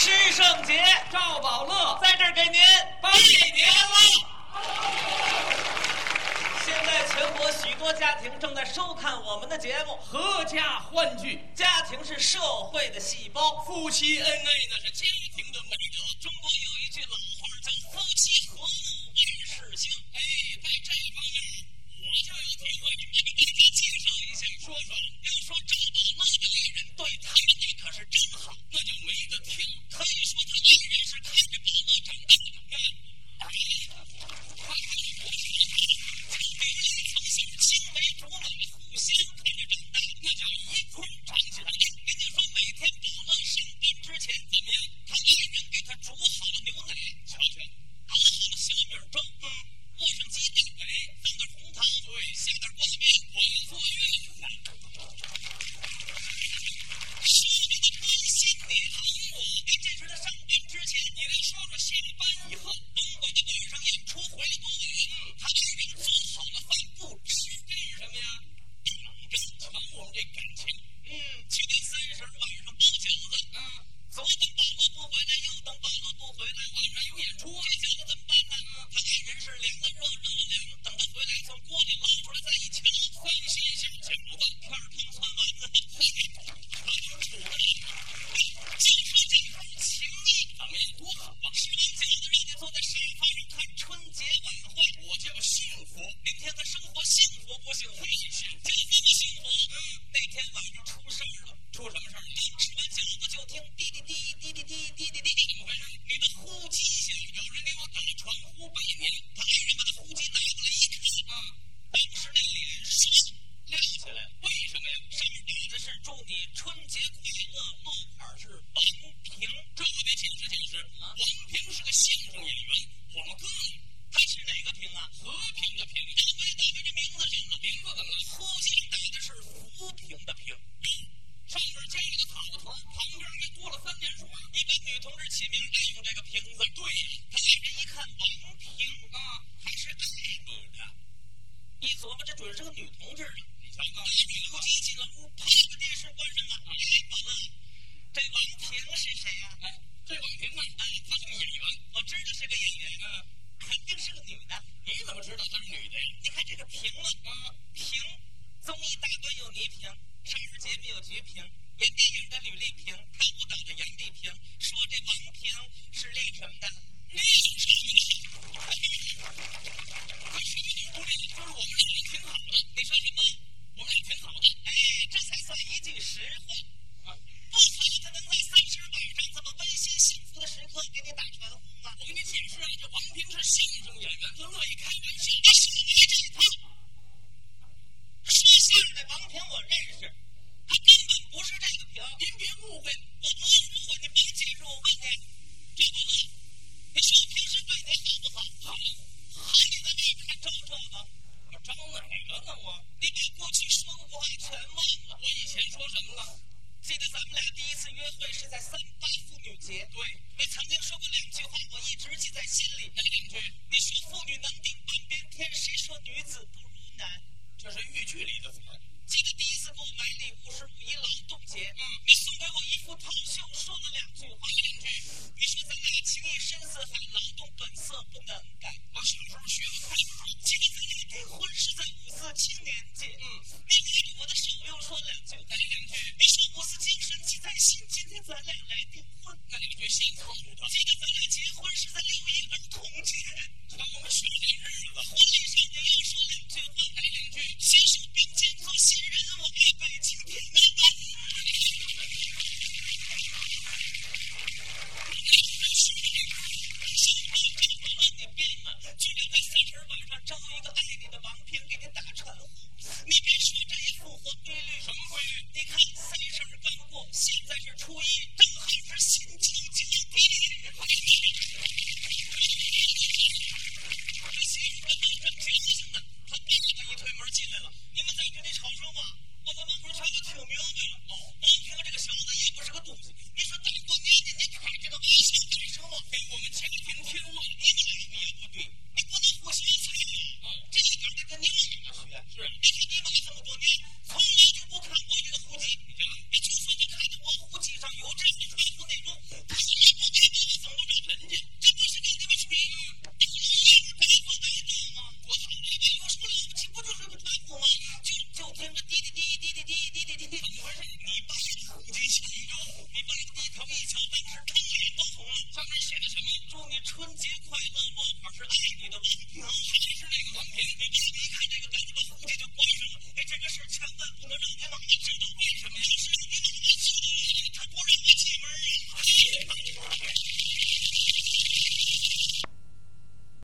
师圣杰赵宝乐在这儿给您拜年了。现在全国许多家庭正在收看我们的节目，阖家欢聚，家庭是社会的细胞，夫妻恩爱那是家庭的美德。中国交了新班以后。幸福，明天他生活幸福不幸福？幸福这怎么幸福？那天晚上出事儿了，出什么事儿了？刚吃完饺子就听滴滴滴滴滴滴滴滴滴滴，怎么回事？你的呼机响，有人给我打传呼拜年他爱人把他呼机拿过来一看，啊，当时那脸唰亮起来了。为什么呀？上面打的是“祝你春节快乐”，落款是王平。这我得解释解释。王平是个相声演员，和平的平，大没打在这名字上了，名字怎么了？呼机上打的是扶贫的贫。上面加了个草头，旁边还多了三点水。一般女同志起名爱用这个瓶字。对呀，他爱人一看王平啊，还是爱你的，一琢磨这准是个女同志啊。你瞧看，女呼机进了屋，啪把电视关上了。哎，宝乐，这王平是谁呀、哎，这王平啊，哎，她是个演员，我知道是个演员，嗯，肯定是个女的。你怎么知道她是女的呀？你看这个平啊，啊，平，综艺大观有倪萍，少儿节目有菊萍，演电影的吕丽萍，跳舞蹈的杨丽萍。说这王萍是练什么是在三八妇女节，对，你曾经说过两句话，我一直记在心里。哪两句？你说“妇女能顶半边天”，谁说女子不如男？这是豫剧里的词儿。记得第一次给我买礼物是五一劳动节，嗯你送给我一副套袖，说了两句话，两句。你说咱俩情谊深似海，劳动本色不能改。我小时候学的记得咱俩结婚是在六一儿童节，瞧我们选这日子，婚礼上你又说两句话，你看你妈这么多年，从来就不看过这个户籍，你？就算你看到我户籍上有这样的传呼内容，她也不给你妈怎么找人家？这不是给你们去，找吗？我操，你们有什么了不起？不就是个传呼吗？就就听着滴滴滴滴滴滴滴滴滴，怎么回事？你爸的户籍新高，你爸低头一瞧，当时炕脸都红了。上面写的什么？祝你春节快乐！落款是爱你的王平，还是那个王平？你爸一看这个。